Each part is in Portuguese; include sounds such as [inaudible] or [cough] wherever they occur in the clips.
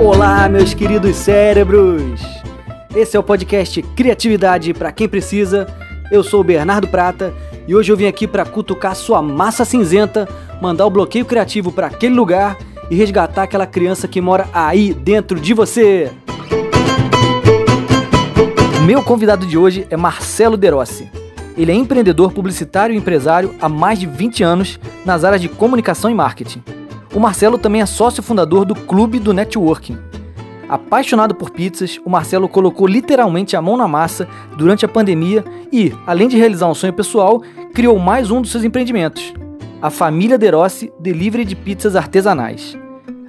Olá, meus queridos cérebros! Esse é o podcast Criatividade para quem precisa. Eu sou o Bernardo Prata e hoje eu vim aqui para cutucar sua massa cinzenta, mandar o bloqueio criativo para aquele lugar e resgatar aquela criança que mora aí dentro de você. Meu convidado de hoje é Marcelo Derossi. Ele é empreendedor publicitário e empresário há mais de 20 anos nas áreas de comunicação e marketing. O Marcelo também é sócio fundador do Clube do Networking. Apaixonado por pizzas, o Marcelo colocou literalmente a mão na massa durante a pandemia e, além de realizar um sonho pessoal, criou mais um dos seus empreendimentos, a família Derossi Delivery de Pizzas Artesanais.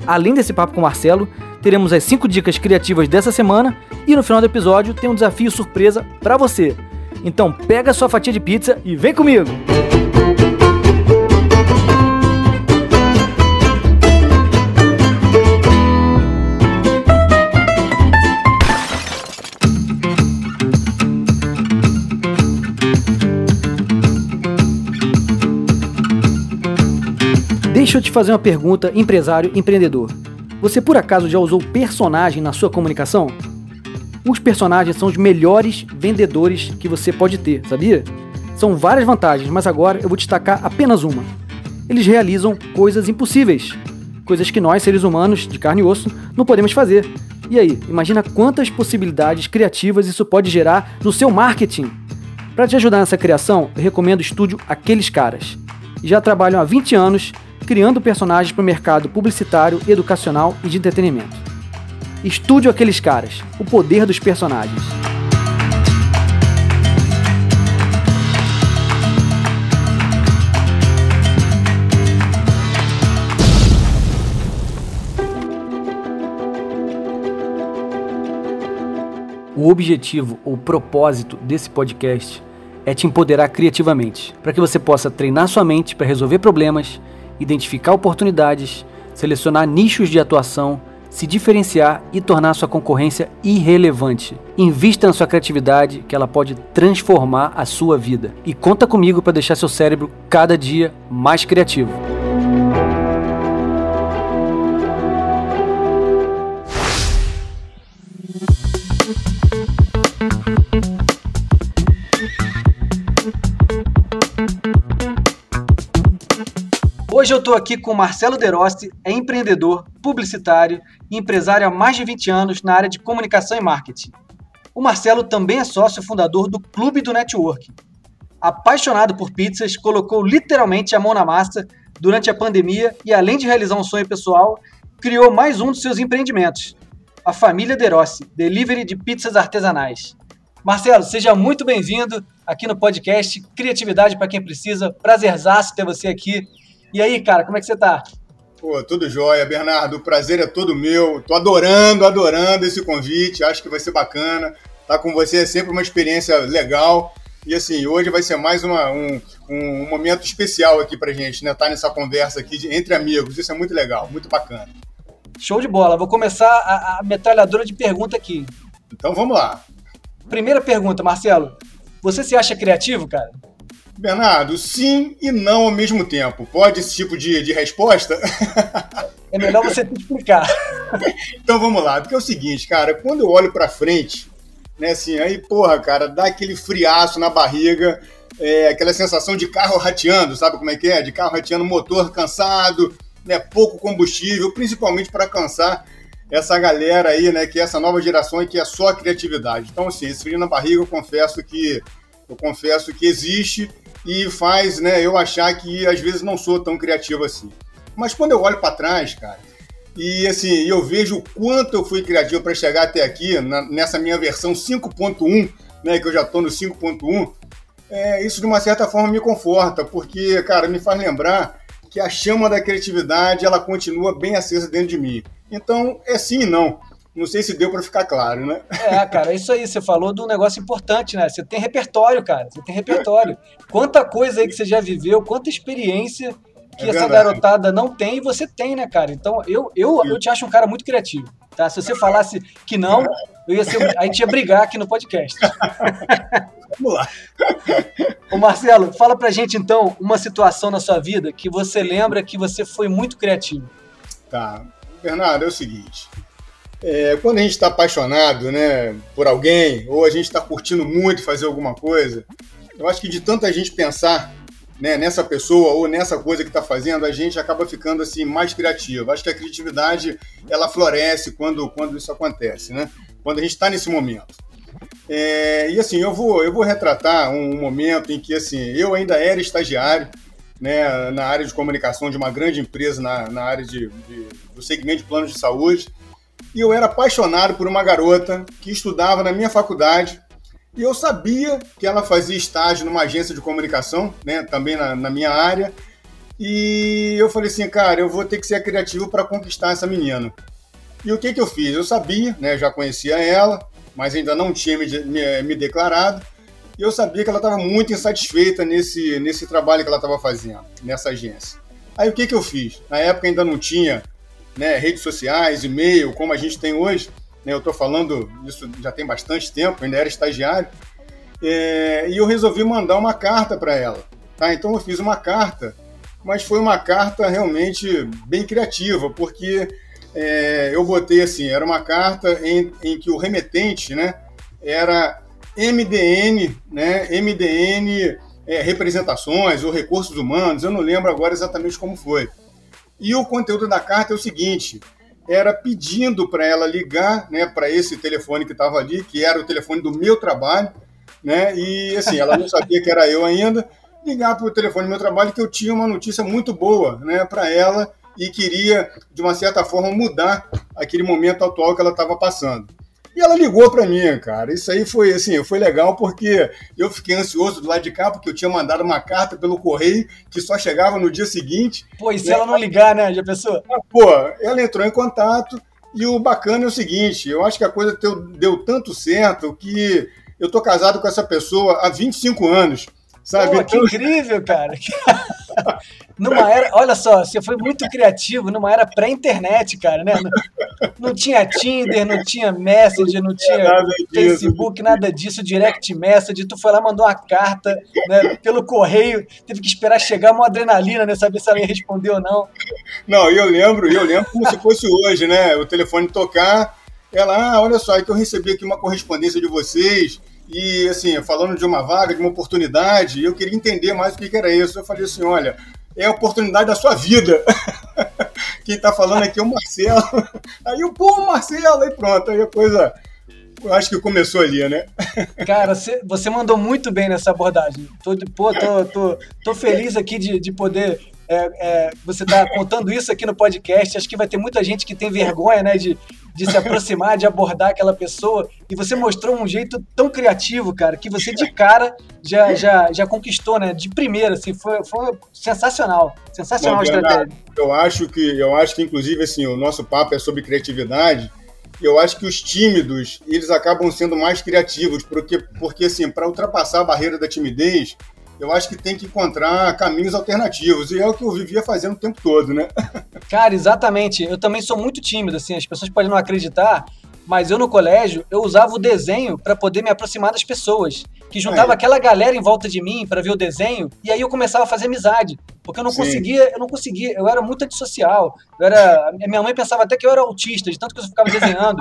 Além desse papo com o Marcelo, teremos as 5 dicas criativas dessa semana e no final do episódio tem um desafio surpresa para você. Então pega sua fatia de pizza e vem comigo! Deixa eu te fazer uma pergunta, empresário, empreendedor. Você por acaso já usou personagem na sua comunicação? Os personagens são os melhores vendedores que você pode ter, sabia? São várias vantagens, mas agora eu vou destacar apenas uma. Eles realizam coisas impossíveis, coisas que nós, seres humanos de carne e osso, não podemos fazer. E aí, imagina quantas possibilidades criativas isso pode gerar no seu marketing. Para te ajudar nessa criação, eu recomendo o estúdio Aqueles Caras. Já trabalham há 20 anos criando personagens para o mercado publicitário, educacional e de entretenimento. Estúdio aqueles caras, o poder dos personagens. O objetivo ou propósito desse podcast é te empoderar criativamente, para que você possa treinar sua mente para resolver problemas identificar oportunidades, selecionar nichos de atuação, se diferenciar e tornar sua concorrência irrelevante. Invista na sua criatividade, que ela pode transformar a sua vida. E conta comigo para deixar seu cérebro cada dia mais criativo. Hoje eu estou aqui com Marcelo Derossi, é empreendedor, publicitário e empresário há mais de 20 anos na área de comunicação e marketing. O Marcelo também é sócio fundador do Clube do Networking. Apaixonado por pizzas, colocou literalmente a mão na massa durante a pandemia e, além de realizar um sonho pessoal, criou mais um dos seus empreendimentos, a família Derossi, delivery de pizzas artesanais. Marcelo, seja muito bem-vindo aqui no podcast Criatividade para quem precisa. Prazerzaço ter você aqui e aí, cara, como é que você tá? Pô, tudo jóia, Bernardo. O prazer é todo meu. Tô adorando, adorando esse convite. Acho que vai ser bacana. Tá com você é sempre uma experiência legal. E assim, hoje vai ser mais uma, um, um momento especial aqui pra gente, né? Tá nessa conversa aqui de, entre amigos. Isso é muito legal, muito bacana. Show de bola. Vou começar a, a metralhadora de pergunta aqui. Então vamos lá. Primeira pergunta, Marcelo. Você se acha criativo, cara? Bernardo, sim e não ao mesmo tempo. Pode esse tipo de, de resposta? É melhor você [laughs] explicar. então vamos lá, porque é o seguinte, cara, quando eu olho para frente, né, assim, aí, porra, cara, dá aquele friaço na barriga, é, aquela sensação de carro rateando, sabe como é que é? De carro rateando, motor cansado, né, pouco combustível, principalmente para cansar essa galera aí, né, que é essa nova geração e que é só criatividade. Então, assim, esse frio na barriga, eu confesso que eu confesso que existe e faz né, eu achar que às vezes não sou tão criativo assim. Mas quando eu olho para trás, cara, e assim, eu vejo o quanto eu fui criativo para chegar até aqui, na, nessa minha versão 5.1, né, que eu já estou no 5.1, é, isso de uma certa forma me conforta, porque, cara, me faz lembrar que a chama da criatividade ela continua bem acesa dentro de mim. Então, é sim e não. Não sei se deu para ficar claro, né? É, cara, é isso aí. Você falou de um negócio importante, né? Você tem repertório, cara. Você tem repertório. Quanta coisa aí que você já viveu, quanta experiência que é essa garotada não tem e você tem, né, cara? Então eu, eu, eu te acho um cara muito criativo. Tá? Se você falasse que não, eu ia ser, a gente ia brigar aqui no podcast. Vamos lá. Ô Marcelo, fala pra gente então uma situação na sua vida que você lembra que você foi muito criativo. Tá. Bernardo, é o seguinte. É, quando a gente está apaixonado né, por alguém, ou a gente está curtindo muito fazer alguma coisa, eu acho que de tanta gente pensar né, nessa pessoa ou nessa coisa que está fazendo, a gente acaba ficando assim mais criativo. Acho que a criatividade ela floresce quando, quando isso acontece, né? Quando a gente está nesse momento. É, e assim, eu vou, eu vou retratar um momento em que assim, eu ainda era estagiário né, na área de comunicação de uma grande empresa na, na área de, de, do segmento de planos de saúde. E eu era apaixonado por uma garota que estudava na minha faculdade e eu sabia que ela fazia estágio numa agência de comunicação, né, também na, na minha área. E eu falei assim, cara, eu vou ter que ser criativo para conquistar essa menina. E o que, que eu fiz? Eu sabia, né, já conhecia ela, mas ainda não tinha me, me, me declarado. E eu sabia que ela estava muito insatisfeita nesse, nesse trabalho que ela estava fazendo, nessa agência. Aí o que, que eu fiz? Na época ainda não tinha né, redes sociais, e-mail, como a gente tem hoje. Né, eu estou falando isso já tem bastante tempo, ainda era estagiário. É, e eu resolvi mandar uma carta para ela. Tá? Então eu fiz uma carta, mas foi uma carta realmente bem criativa, porque é, eu botei assim, era uma carta em, em que o remetente né, era MDN, né, MDN é, representações ou recursos humanos, eu não lembro agora exatamente como foi. E o conteúdo da carta é o seguinte: era pedindo para ela ligar né, para esse telefone que estava ali, que era o telefone do meu trabalho, né? E assim, ela não sabia que era eu ainda, ligar para o telefone do meu trabalho que eu tinha uma notícia muito boa né, para ela e queria, de uma certa forma, mudar aquele momento atual que ela estava passando. E ela ligou para mim, cara. Isso aí foi assim, foi legal porque eu fiquei ansioso do lado de cá, porque eu tinha mandado uma carta pelo correio que só chegava no dia seguinte. Pô, e se né? ela não ligar, né? Já pensou? Ah, pô, ela entrou em contato e o bacana é o seguinte, eu acho que a coisa deu, deu tanto certo que eu tô casado com essa pessoa há 25 anos. Sabe? Pô, que então... incrível, cara. [laughs] numa era, olha só, você foi muito criativo numa era pré-internet, cara, né? Não, não, tinha Tinder, não tinha Messenger, não tinha nada Facebook, disso. nada disso, direct message, tu foi lá, mandou uma carta né, pelo correio, teve que esperar chegar uma adrenalina, né? Saber se ela ia responder ou não. Não, eu lembro, eu lembro como se fosse hoje, né? O telefone tocar, ela, ah, olha só, é que eu recebi aqui uma correspondência de vocês, e, assim, falando de uma vaga, de uma oportunidade, eu queria entender mais o que, era isso. Eu falei assim: olha, é a oportunidade da sua vida. [laughs] Quem está falando aqui é o Marcelo. [laughs] Aí eu, pô, Marcelo, aí pronto, aí a coisa. Eu acho que começou ali, né? [laughs] Cara, você mandou muito bem nessa abordagem. Tô, pô, tô, tô, tô feliz aqui de, de poder é, é, você está contando isso aqui no podcast. Acho que vai ter muita gente que tem vergonha, né, de, de se aproximar, de abordar aquela pessoa. E você mostrou um jeito tão criativo, cara, que você de cara já, já, já conquistou, né? De primeira, assim, foi, foi sensacional. Sensacional a estratégia. Eu acho que, eu acho que, inclusive, assim, o nosso papo é sobre criatividade. Eu acho que os tímidos, eles acabam sendo mais criativos, porque, porque assim, para ultrapassar a barreira da timidez, eu acho que tem que encontrar caminhos alternativos. E é o que eu vivia fazendo o tempo todo, né? [laughs] Cara, exatamente. Eu também sou muito tímido, assim, as pessoas podem não acreditar, mas eu no colégio, eu usava o desenho para poder me aproximar das pessoas. Que juntava é. aquela galera em volta de mim para ver o desenho, e aí eu começava a fazer amizade. Porque eu não Sim. conseguia, eu não conseguia, eu era muito antissocial. Eu era, minha mãe pensava até que eu era autista, de tanto que eu ficava desenhando.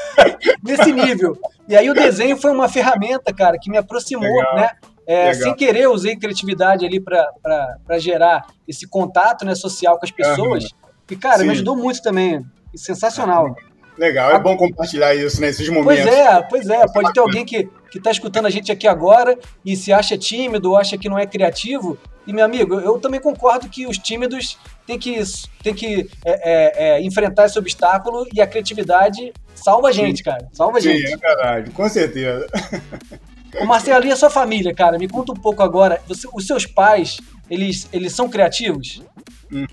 [laughs] Nesse nível. E aí o desenho foi uma ferramenta, cara, que me aproximou, Legal. né? É, sem querer, eu usei criatividade ali para gerar esse contato né, social com as pessoas. E, cara, Sim. me ajudou muito também. Sensacional. Legal, é bom compartilhar isso nesses momentos. Pois é, pois é. Pode ter alguém que está escutando a gente aqui agora e se acha tímido ou acha que não é criativo. E, meu amigo, eu também concordo que os tímidos têm que, têm que é, é, é, enfrentar esse obstáculo e a criatividade salva a gente, cara. Salva a gente. Sim, é verdade, com certeza. [laughs] Ô Marcelo, e a sua família, cara? Me conta um pouco agora. Você, os seus pais, eles, eles são criativos? Hum.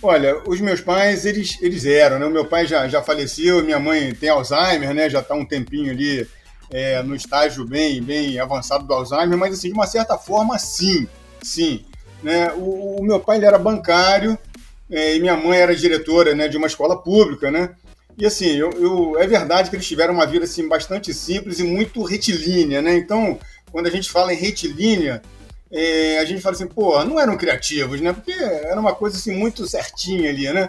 Olha, os meus pais, eles, eles eram, né? O meu pai já, já faleceu, minha mãe tem Alzheimer, né? Já está um tempinho ali é, no estágio bem, bem avançado do Alzheimer, mas assim, de uma certa forma, sim, sim. Né? O, o meu pai ele era bancário é, e minha mãe era diretora né, de uma escola pública, né? E assim, eu, eu, é verdade que eles tiveram uma vida assim, bastante simples e muito retilínea, né? Então, quando a gente fala em retilínea, é, a gente fala assim, pô, não eram criativos, né? Porque era uma coisa assim muito certinha ali, né?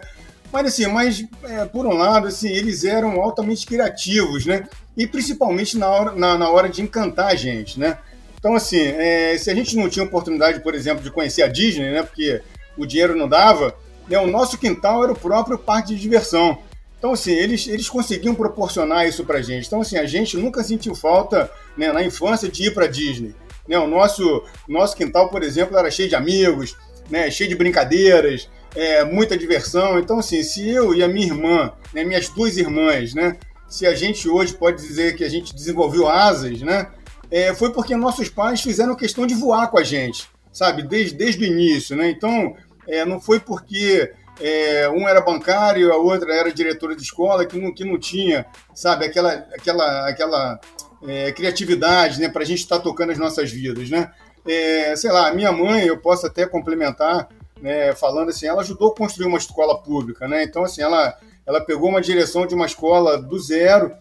Mas assim, mas é, por um lado, assim, eles eram altamente criativos, né? E principalmente na hora, na, na hora de encantar a gente, né? Então, assim, é, se a gente não tinha oportunidade, por exemplo, de conhecer a Disney, né? Porque o dinheiro não dava, né, o nosso quintal era o próprio parque de diversão. Então, assim, eles, eles conseguiam proporcionar isso pra gente. Então, assim, a gente nunca sentiu falta né, na infância de ir pra Disney. Né, o nosso, nosso quintal, por exemplo, era cheio de amigos, né, cheio de brincadeiras, é, muita diversão. Então, assim, se eu e a minha irmã, né, minhas duas irmãs, né, se a gente hoje pode dizer que a gente desenvolveu asas, né, é, foi porque nossos pais fizeram questão de voar com a gente, sabe, desde, desde o início, né? Então, é, não foi porque é, um era bancário, a outra era diretora de escola, que não, que não tinha, sabe, aquela, aquela, aquela é, criatividade, né, para a gente estar tá tocando as nossas vidas, né? É, sei lá, minha mãe, eu posso até complementar, né, falando assim, ela ajudou a construir uma escola pública, né? Então, assim, ela, ela pegou uma direção de uma escola do zero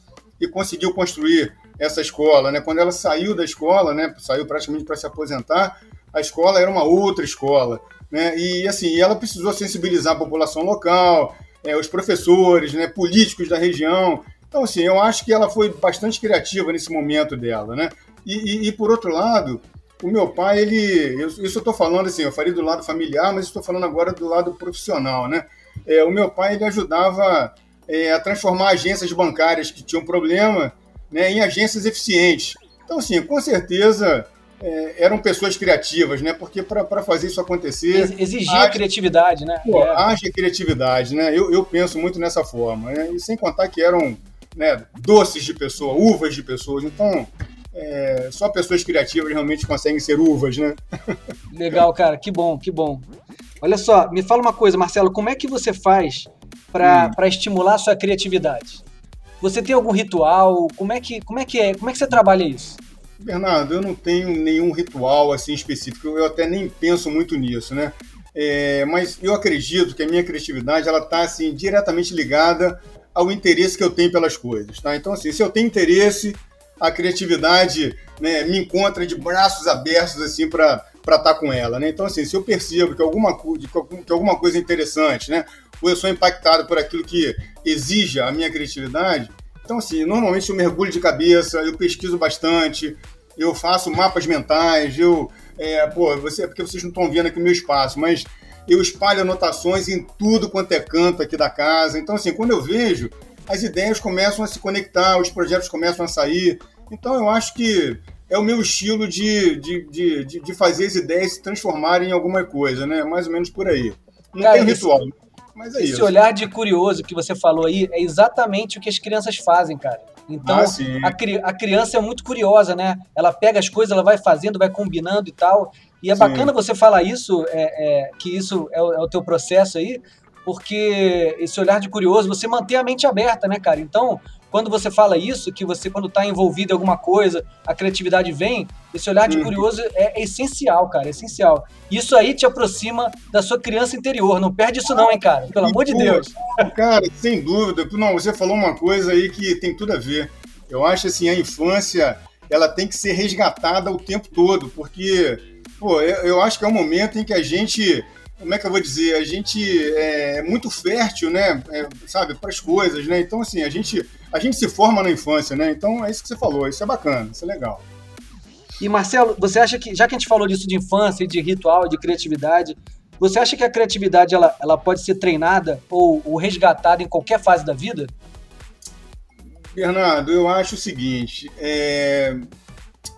e conseguiu construir essa escola, né? Quando ela saiu da escola, né, saiu praticamente para se aposentar, a escola era uma outra escola, né? E assim, ela precisou sensibilizar a população local, é, os professores, né, políticos da região. Então, assim, eu acho que ela foi bastante criativa nesse momento dela, né? E, e, e por outro lado, o meu pai, ele. Eu, isso eu estou falando assim, eu falei do lado familiar, mas estou falando agora do lado profissional, né? É, o meu pai, ele ajudava é, a transformar agências bancárias que tinham problema né, em agências eficientes. Então, assim, com certeza é, eram pessoas criativas, né? Porque para fazer isso acontecer. Exigia haja, criatividade, né? Pô, é. Haja criatividade, né? Eu, eu penso muito nessa forma. Né? E sem contar que eram né, doces de pessoa, uvas de pessoas. Então, é, só pessoas criativas realmente conseguem ser uvas, né? [laughs] Legal, cara, que bom, que bom. Olha só, me fala uma coisa, Marcelo, como é que você faz para hum. estimular a sua criatividade? Você tem algum ritual? Como é que, como é, que é? Como é que você trabalha isso? Bernardo, eu não tenho nenhum ritual assim específico, eu até nem penso muito nisso, né? É, mas eu acredito que a minha criatividade ela está assim diretamente ligada ao interesse que eu tenho pelas coisas, tá? Então assim, se eu tenho interesse, a criatividade né, me encontra de braços abertos assim para para estar tá com ela, né? Então assim, se eu percebo que alguma que alguma coisa é interessante, né? Ou eu sou impactado por aquilo que exija a minha criatividade, então assim, normalmente eu mergulho de cabeça, eu pesquiso bastante, eu faço mapas mentais, eu é, pô, você, porque vocês não estão vendo aqui o meu espaço, mas eu espalho anotações em tudo quanto é canto aqui da casa. Então, assim, quando eu vejo, as ideias começam a se conectar, os projetos começam a sair. Então, eu acho que é o meu estilo de, de, de, de fazer as ideias se transformarem em alguma coisa, né? Mais ou menos por aí. Não Cara, tem ritual, esse, mas é esse isso. olhar de curioso que você falou aí é exatamente o que as crianças fazem, cara. Então, ah, a, a, criança é muito curiosa, né? Ela pega as coisas, ela vai fazendo, vai combinando e tal. E é sim. bacana você falar isso, é, é que isso é o, é o teu processo aí, porque esse olhar de curioso, você mantém a mente aberta, né, cara? Então, quando você fala isso, que você, quando está envolvido em alguma coisa, a criatividade vem, esse olhar de curioso é, é, essencial, cara, é essencial. Isso aí te aproxima da sua criança interior. Não perde isso, não, hein, cara? Pelo amor de Deus. Cara, sem dúvida. Não, você falou uma coisa aí que tem tudo a ver. Eu acho assim, a infância ela tem que ser resgatada o tempo todo, porque pô, eu, eu acho que é um momento em que a gente como é que eu vou dizer, a gente é, é muito fértil, né, é, sabe, para as coisas, né? Então assim, a gente a gente se forma na infância, né? Então é isso que você falou, isso é bacana, isso é legal. E Marcelo, você acha que já que a gente falou disso de infância, de ritual, de criatividade, você acha que a criatividade ela, ela pode ser treinada ou, ou resgatada em qualquer fase da vida? Bernardo, eu acho o seguinte, é...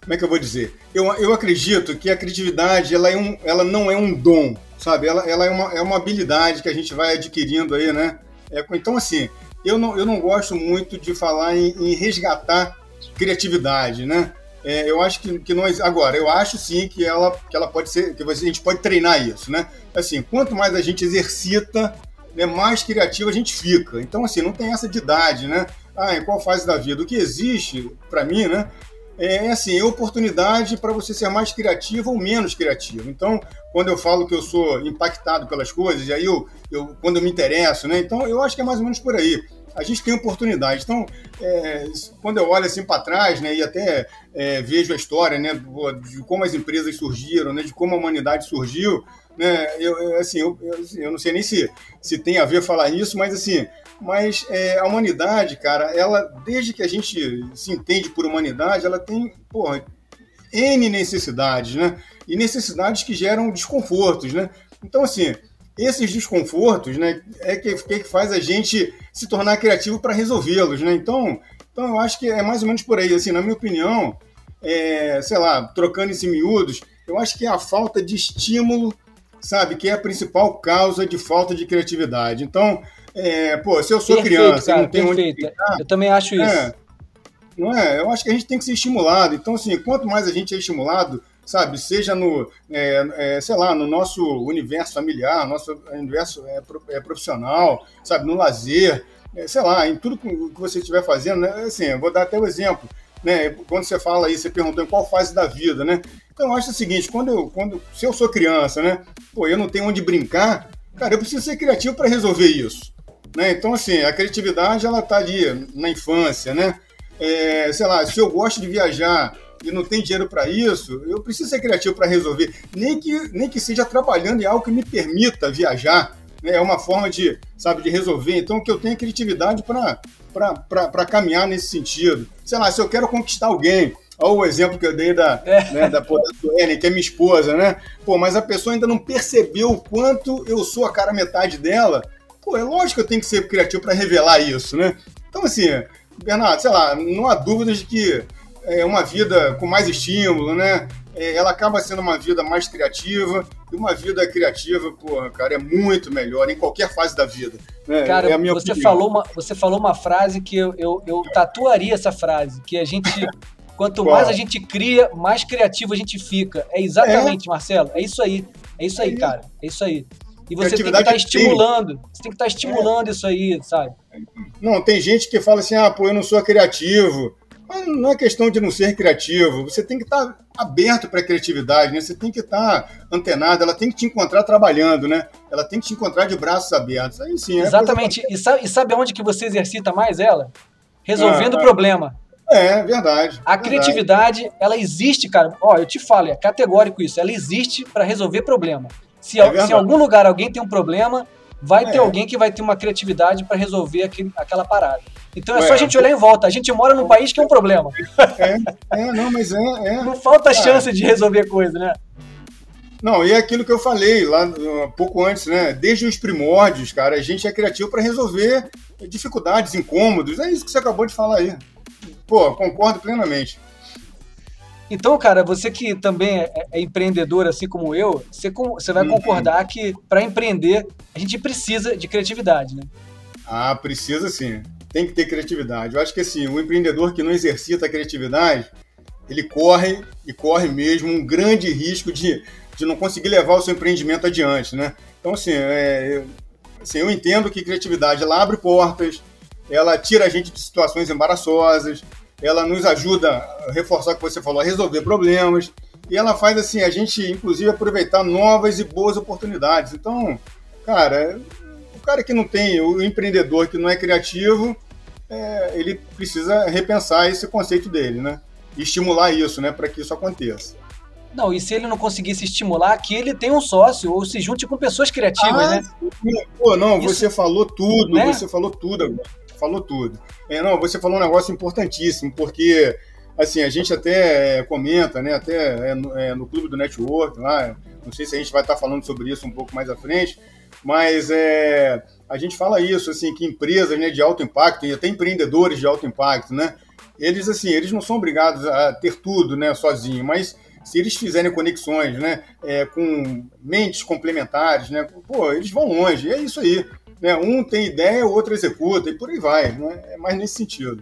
como é que eu vou dizer? Eu, eu acredito que a criatividade ela, é um, ela não é um dom, sabe? Ela, ela é, uma, é uma habilidade que a gente vai adquirindo aí, né? É, então, assim, eu não, eu não gosto muito de falar em, em resgatar criatividade, né? É, eu acho que, que nós. Agora, eu acho sim que ela, que ela pode ser. que a gente pode treinar isso, né? Assim, quanto mais a gente exercita, né, mais criativo a gente fica. Então, assim, não tem essa de idade, né? Ah, em qual fase da vida? O que existe, para mim, né? É assim, é oportunidade para você ser mais criativo ou menos criativo. Então, quando eu falo que eu sou impactado pelas coisas, e aí eu, eu quando eu me interesso, né? Então, eu acho que é mais ou menos por aí a gente tem oportunidade. Então, é, quando eu olho assim para trás, né, e até é, vejo a história, né, de como as empresas surgiram, né, de como a humanidade surgiu, né, eu, assim, eu, eu, assim, eu não sei nem se, se tem a ver falar isso, mas assim, mas é, a humanidade, cara, ela, desde que a gente se entende por humanidade, ela tem, porra, N necessidades, né, e necessidades que geram desconfortos, né. Então, assim, esses desconfortos, né, é que, que faz a gente se tornar criativo para resolvê-los, né? Então, então eu acho que é mais ou menos por aí, assim, na minha opinião, é, sei lá, trocando em miúdos, eu acho que é a falta de estímulo, sabe, que é a principal causa de falta de criatividade. Então, é, pô, se eu sou perfeito, criança, cara, não tenho perfeito. onde ficar, Eu também acho isso. É, não é? Eu acho que a gente tem que ser estimulado. Então, assim, quanto mais a gente é estimulado, sabe? Seja no, é, é, sei lá, no nosso universo familiar, nosso universo é, é profissional, sabe? No lazer, é, sei lá, em tudo que você estiver fazendo, né? Assim, eu vou dar até o um exemplo, né? Quando você fala aí, você perguntou em qual fase da vida, né? Então, eu acho o seguinte, quando eu, quando, se eu sou criança, né? Pô, eu não tenho onde brincar, cara, eu preciso ser criativo para resolver isso. Né? Então, assim, a criatividade, ela tá ali na infância, né? É, sei lá, se eu gosto de viajar, e não tem dinheiro para isso, eu preciso ser criativo para resolver. Nem que, nem que seja trabalhando em algo que me permita viajar. Né? É uma forma de, sabe, de resolver. Então, que eu tenha criatividade para caminhar nesse sentido. Sei lá, se eu quero conquistar alguém, Olha o exemplo que eu dei da, é. né, da, da Suene, que é minha esposa, né? Pô, mas a pessoa ainda não percebeu o quanto eu sou a cara metade dela. Pô, é lógico que eu tenho que ser criativo para revelar isso, né? Então, assim, Bernardo, sei lá, não há dúvidas de que é uma vida com mais estímulo, né? É, ela acaba sendo uma vida mais criativa, e uma vida criativa, porra, cara, é muito melhor em qualquer fase da vida. Né? Cara, é você, falou uma, você falou uma frase que eu, eu, eu tatuaria essa frase, que a gente. Quanto mais a gente cria, mais criativo a gente fica. É exatamente, é. Marcelo. É isso aí. É isso aí, é. cara. É isso aí. E você tem que estar tá estimulando. Você tem que estar tá estimulando é. isso aí, sabe? Não, tem gente que fala assim: ah, pô, eu não sou criativo. Mas não é questão de não ser criativo, você tem que estar aberto para a criatividade, né? Você tem que estar antenado, ela tem que te encontrar trabalhando, né? Ela tem que te encontrar de braços abertos. Aí sim. É Exatamente. E sabe, e sabe onde que você exercita mais ela? Resolvendo o ah, problema. É, verdade. A verdade. criatividade, ela existe, cara. Ó, eu te falo, é categórico isso. Ela existe para resolver problema. Se, é se em algum lugar alguém tem um problema, vai é. ter alguém que vai ter uma criatividade para resolver aquele, aquela parada. Então é só a gente olhar em volta. A gente mora num país que é um problema. É, é não, mas é. é. Não falta chance de resolver coisa, né? Não, e é aquilo que eu falei lá um pouco antes, né? Desde os primórdios, cara, a gente é criativo para resolver dificuldades, incômodos. É isso que você acabou de falar aí. Pô, concordo plenamente. Então, cara, você que também é, é empreendedor, assim como eu, você, você vai uhum. concordar que para empreender a gente precisa de criatividade, né? Ah, precisa sim tem que ter criatividade. Eu acho que assim, o empreendedor que não exercita a criatividade, ele corre e corre mesmo um grande risco de, de não conseguir levar o seu empreendimento adiante, né? Então, assim, é, assim, eu entendo que criatividade ela abre portas, ela tira a gente de situações embaraçosas, ela nos ajuda a reforçar o que você falou, a resolver problemas, e ela faz assim a gente, inclusive, aproveitar novas e boas oportunidades. Então, cara, o cara que não tem, o empreendedor que não é criativo, é, ele precisa repensar esse conceito dele, né? E estimular isso, né, para que isso aconteça. Não, e se ele não conseguir se estimular, que ele tenha um sócio ou se junte com pessoas criativas, ah, né? Pô, não, isso, você falou tudo, né? você falou tudo agora. Falou tudo. É, não, você falou um negócio importantíssimo, porque assim, a gente até comenta, né, até é, no, é, no clube do network lá, não sei se a gente vai estar falando sobre isso um pouco mais à frente, mas é, a gente fala isso, assim, que empresas né, de alto impacto, e até empreendedores de alto impacto, né, eles, assim, eles não são obrigados a ter tudo, né, sozinho, mas se eles fizerem conexões, né, é, com mentes complementares, né, pô, eles vão longe, é isso aí. Né, um tem ideia, o outro executa, e por aí vai, né, é mais nesse sentido.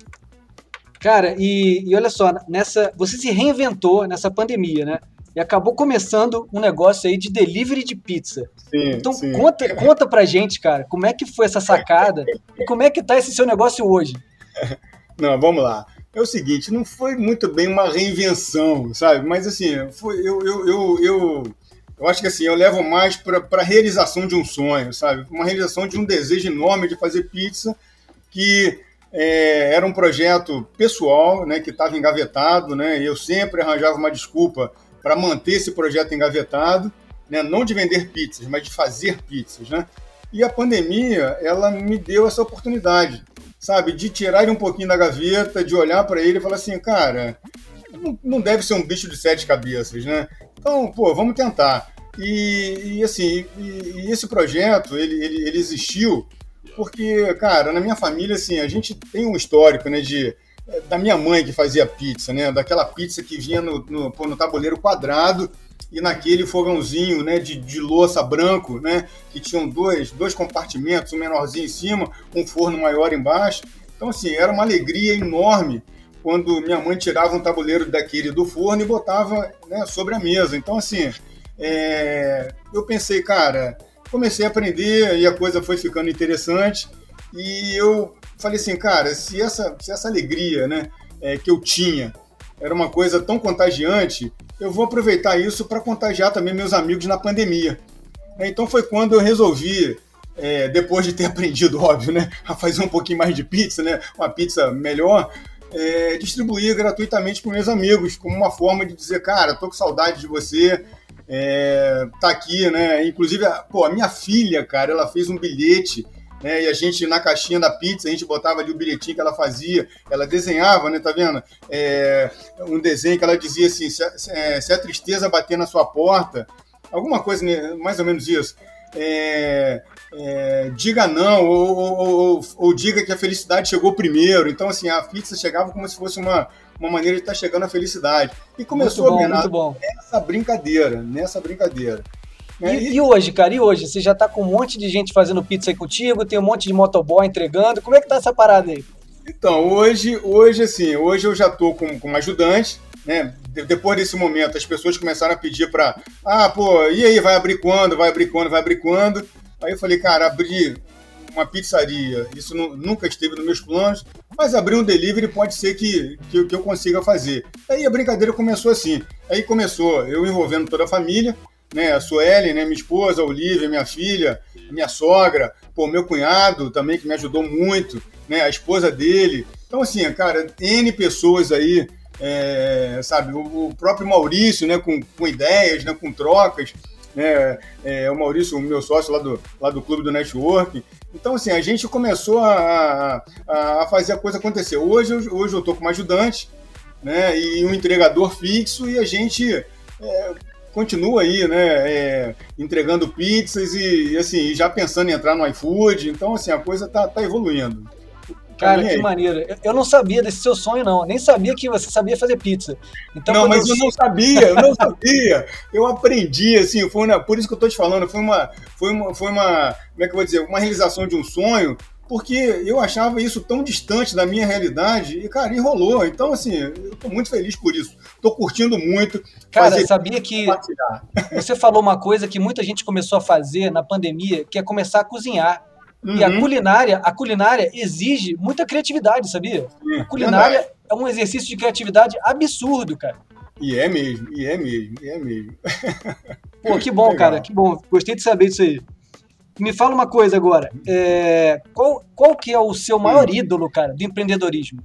Cara, e, e olha só, nessa, você se reinventou nessa pandemia, né? e acabou começando um negócio aí de delivery de pizza. Sim, então sim. conta conta pra gente, cara, como é que foi essa sacada e como é que tá esse seu negócio hoje? [laughs] Não, vamos lá. é o seguinte, não foi muito bem uma reinvenção, sabe? Mas assim, foi, eu, eu, eu, eu, eu acho que assim, eu levo mais para a realização de um sonho, sabe? Uma realização de um desejo enorme de fazer pizza, que é, era um projeto pessoal, né, que estava engavetado, né? Eu sempre arranjava uma desculpa para manter esse projeto engavetado, né? Não de vender pizzas, mas de fazer pizzas, né? E a pandemia, ela me deu essa oportunidade sabe? De tirar ele um pouquinho da gaveta, de olhar para ele e falar assim, cara, não deve ser um bicho de sete cabeças, né? Então, pô, vamos tentar. E, e assim, e, e, esse projeto, ele, ele, ele, existiu porque, cara, na minha família, assim, a gente tem um histórico, né, de da minha mãe que fazia pizza, né, daquela pizza que vinha no, no, no tabuleiro quadrado e naquele fogãozinho né, de, de louça branco, né, que tinham dois, dois compartimentos, um menorzinho em cima, um forno maior embaixo. Então, assim, era uma alegria enorme quando minha mãe tirava um tabuleiro daquele do forno e botava né, sobre a mesa. Então, assim, é... eu pensei, cara, comecei a aprender e a coisa foi ficando interessante. E eu falei assim, cara, se essa, se essa alegria né, é, que eu tinha era uma coisa tão contagiante, eu vou aproveitar isso para contagiar também meus amigos na pandemia. Então foi quando eu resolvi, é, depois de ter [laughs] aprendido, óbvio, né, a fazer um pouquinho mais de pizza, né, uma pizza melhor, é, distribuir gratuitamente para meus amigos, como uma forma de dizer, cara, tô com saudade de você, é, tá aqui, né? Inclusive, pô, a minha filha, cara, ela fez um bilhete né? E a gente, na caixinha da pizza, a gente botava ali o bilhetinho que ela fazia, ela desenhava, né? Tá vendo? É, um desenho que ela dizia assim: se a, se a, tristeza bater na sua porta, alguma coisa, né? mais ou menos isso. É, é, diga não, ou, ou, ou, ou, diga que a felicidade chegou primeiro. Então, assim, a pizza chegava como se fosse uma, uma maneira de estar tá chegando à felicidade. E começou bom, a bom. nessa brincadeira, nessa brincadeira. É, e, e, hoje, cara, e hoje? Você já tá com um monte de gente fazendo pizza aí contigo, tem um monte de motoboy entregando. Como é que tá essa parada aí? Então, hoje, hoje assim, hoje eu já tô com, com ajudante, né? Depois desse momento, as pessoas começaram a pedir para, ah, pô, e aí, vai abrir quando? Vai abrir quando? Vai abrir quando? Aí eu falei, cara, abrir uma pizzaria, isso não, nunca esteve nos meus planos, mas abrir um delivery pode ser que, que, que eu consiga fazer. Aí a brincadeira começou assim. Aí começou eu envolvendo toda a família, né, a Sueli, né, minha esposa, a Olivia, minha filha, minha sogra, pô, meu cunhado também que me ajudou muito, né, a esposa dele. Então, assim, cara, N pessoas aí, é, sabe, o, o, próprio Maurício, né, com, com ideias, né, com trocas, né, é, o Maurício, o meu sócio lá do, lá do Clube do Network. Então, assim, a gente começou a, a, a fazer a coisa acontecer. Hoje, hoje eu tô com uma ajudante, né, e um entregador fixo e a gente é, continua aí, né, é, entregando pizzas e, assim, já pensando em entrar no iFood. Então, assim, a coisa tá, tá evoluindo. Cara, que maneiro. Eu não sabia desse seu sonho, não. Nem sabia que você sabia fazer pizza. Então, não, mas eu... eu... não sabia, eu não sabia. Eu aprendi, assim, foi uma, por isso que eu tô te falando, foi uma, foi uma, foi uma, como é que eu vou dizer, uma realização de um sonho porque eu achava isso tão distante da minha realidade e, cara, enrolou. Então, assim, eu tô muito feliz por isso. Tô curtindo muito. Cara, sabia que você falou uma coisa que muita gente começou a fazer na pandemia, que é começar a cozinhar. Uhum. E a uhum. culinária, a culinária exige muita criatividade, sabia? a culinária verdade. é um exercício de criatividade absurdo, cara. E é mesmo, e é mesmo, e é mesmo. [laughs] Pô, que bom, Legal. cara, que bom. Gostei de saber disso aí. Me fala uma coisa agora. É, qual, qual que é o seu maior hum. ídolo, cara, do empreendedorismo?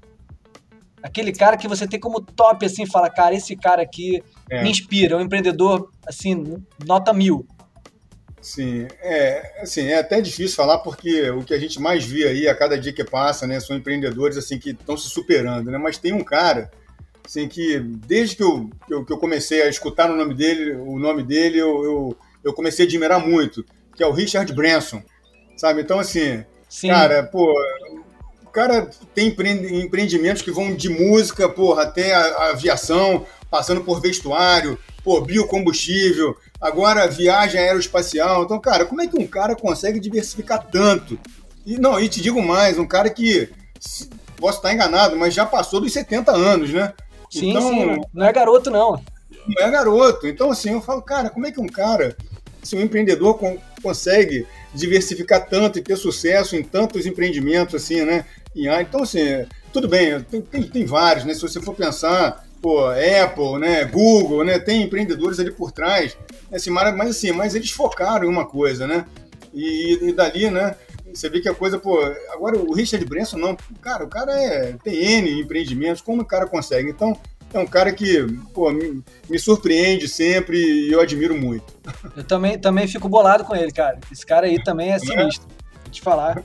Aquele cara que você tem como top, assim, fala, cara, esse cara aqui é. me inspira, é um empreendedor, assim, nota mil. Sim, é, assim, é até difícil falar porque o que a gente mais vê aí a cada dia que passa, né, são empreendedores, assim, que estão se superando, né, mas tem um cara, assim, que desde que eu, que eu, que eu comecei a escutar o nome dele, o nome dele, eu, eu, eu comecei a admirar muito, que é o Richard Branson, sabe? Então, assim, Sim. cara, pô, o cara tem empreendimentos que vão de música, porra, até a, aviação, passando por vestuário, pô, biocombustível, agora viagem aeroespacial. Então, cara, como é que um cara consegue diversificar tanto? E não, e te digo mais, um cara que posso estar enganado, mas já passou dos 70 anos, né? Sim, então, sim, não é garoto não. Não é garoto. Então, assim, eu falo, cara, como é que um cara se um empreendedor consegue diversificar tanto e ter sucesso em tantos empreendimentos assim, né? Então, assim, tudo bem, tem, tem, tem, vários, né? Se você for pensar, pô, Apple, né, Google, né, tem empreendedores ali por trás, né, assim, mas assim, mas eles focaram em uma coisa, né? E, e dali, né, você vê que a coisa, pô, agora o Richard Branson não, cara, o cara é, tem N empreendimentos, como o cara consegue? Então, é um cara que pô, me, me, surpreende sempre e eu admiro muito. [laughs] Eu também, também fico bolado com ele, cara. Esse cara aí também é, é? sinistro. Vou te falar.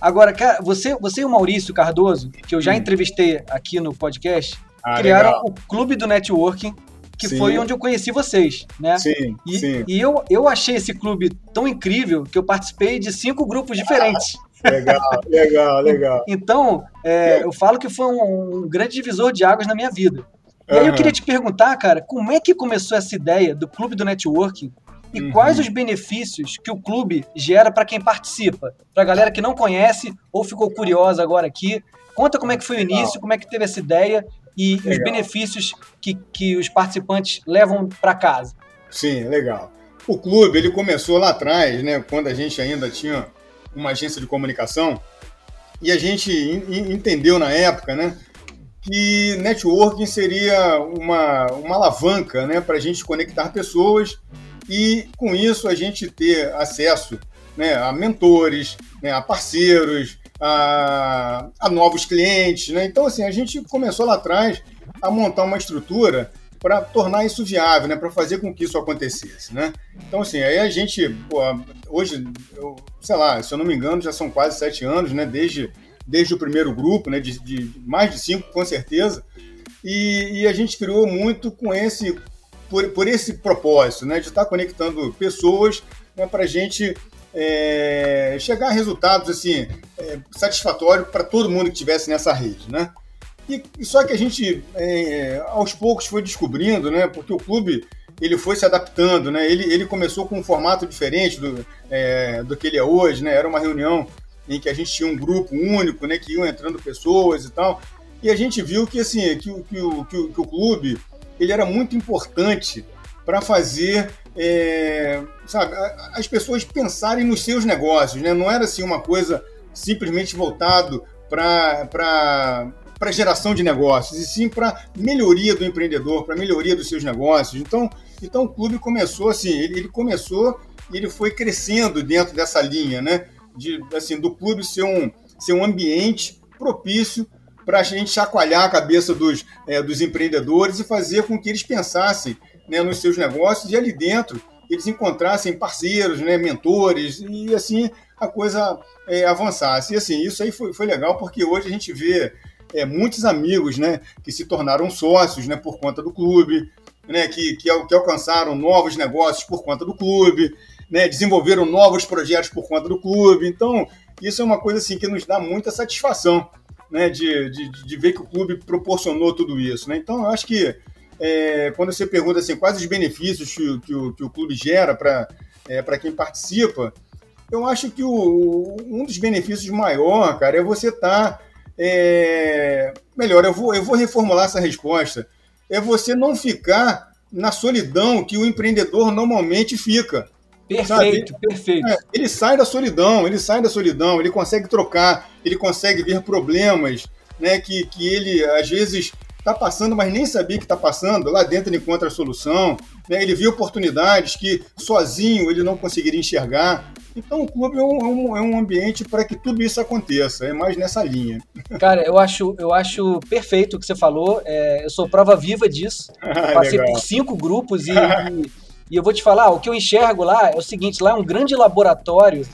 Agora, cara, você, você e o Maurício Cardoso, que eu já entrevistei aqui no podcast, ah, criaram legal. o Clube do Networking, que sim. foi onde eu conheci vocês, né? Sim, e, sim. E eu, eu achei esse clube tão incrível que eu participei de cinco grupos diferentes. [laughs] Legal, legal, legal. Então, é, eu falo que foi um, um, grande divisor de águas na minha vida. E uhum. aí eu queria te perguntar, cara, como é que começou essa ideia do clube do networking e uhum. quais os benefícios que o clube gera para quem participa? Para a galera que não conhece ou ficou curiosa agora aqui, conta como é que foi o início, como é que teve essa ideia e legal. os benefícios que, que os participantes levam para casa. Sim, legal. O clube ele começou lá atrás, né, quando a gente ainda tinha uma agência de comunicação e a gente entendeu na época, né, que networking seria uma, uma alavanca, né, para a gente conectar pessoas e com isso a gente ter acesso né, a mentores, né, a parceiros, a, a novos clientes. Né? Então, assim, a gente começou lá atrás a montar uma estrutura para tornar isso viável, né, para fazer com que isso acontecesse, né? Então, assim, aí a gente, pô, hoje, eu, sei lá, se eu não me engano, já são quase sete anos, né, desde, desde o primeiro grupo, né, de, de mais de cinco, com certeza, e, e, a gente criou muito com esse por, por esse propósito, né, de estar conectando pessoas né, para a gente é, chegar a resultados assim é, satisfatórios para todo mundo que estivesse nessa rede, né? E, e, só que a gente é, aos poucos foi descobrindo, né? Porque o clube ele foi se adaptando, né? Ele, ele começou com um formato diferente do, é, do que ele é hoje, né? Era uma reunião em que a gente tinha um grupo único, né? Que iam entrando pessoas e tal. E a gente viu que assim que, que, que, que o, que o clube ele era muito importante para fazer é, sabe, as pessoas pensarem nos seus negócios, né? Não era assim uma coisa simplesmente voltado para para geração de negócios, e sim para melhoria do empreendedor, para melhoria dos seus negócios. Então, então o clube começou assim, ele, ele começou e ele foi crescendo dentro dessa linha, né? De, assim, do clube ser um, ser um ambiente propício para a gente chacoalhar a cabeça dos, é, dos empreendedores e fazer com que eles pensassem né, nos seus negócios e ali dentro eles encontrassem parceiros, né, mentores e assim a coisa é, avançasse. E assim, isso aí foi, foi legal porque hoje a gente vê é, muitos amigos né, que se tornaram sócios né, por conta do clube, né, que, que, que alcançaram novos negócios por conta do clube, né, desenvolveram novos projetos por conta do clube. Então, isso é uma coisa assim que nos dá muita satisfação né, de, de, de ver que o clube proporcionou tudo isso. Né? Então, eu acho que é, quando você pergunta assim, quais os benefícios que, que, o, que o clube gera para é, quem participa, eu acho que o, um dos benefícios maior, cara, é você estar. Tá, é, melhor, eu vou, eu vou reformular essa resposta. É você não ficar na solidão que o empreendedor normalmente fica. Perfeito, sabe? perfeito. É, ele sai da solidão, ele sai da solidão, ele consegue trocar, ele consegue ver problemas né, que, que ele, às vezes, está passando, mas nem sabia que está passando. Lá dentro ele encontra a solução. Né? Ele viu oportunidades que sozinho ele não conseguiria enxergar. Então o clube é um, é um é ambiente para que tudo isso aconteça. É mais nessa linha. [laughs] Cara, eu acho, eu acho perfeito o que você falou. É, eu sou prova viva disso. [laughs] Ah, passei por cinco grupos e, [laughs] e e eu vou te falar, o que eu enxergo lá é o seguinte: lá é um grande laboratório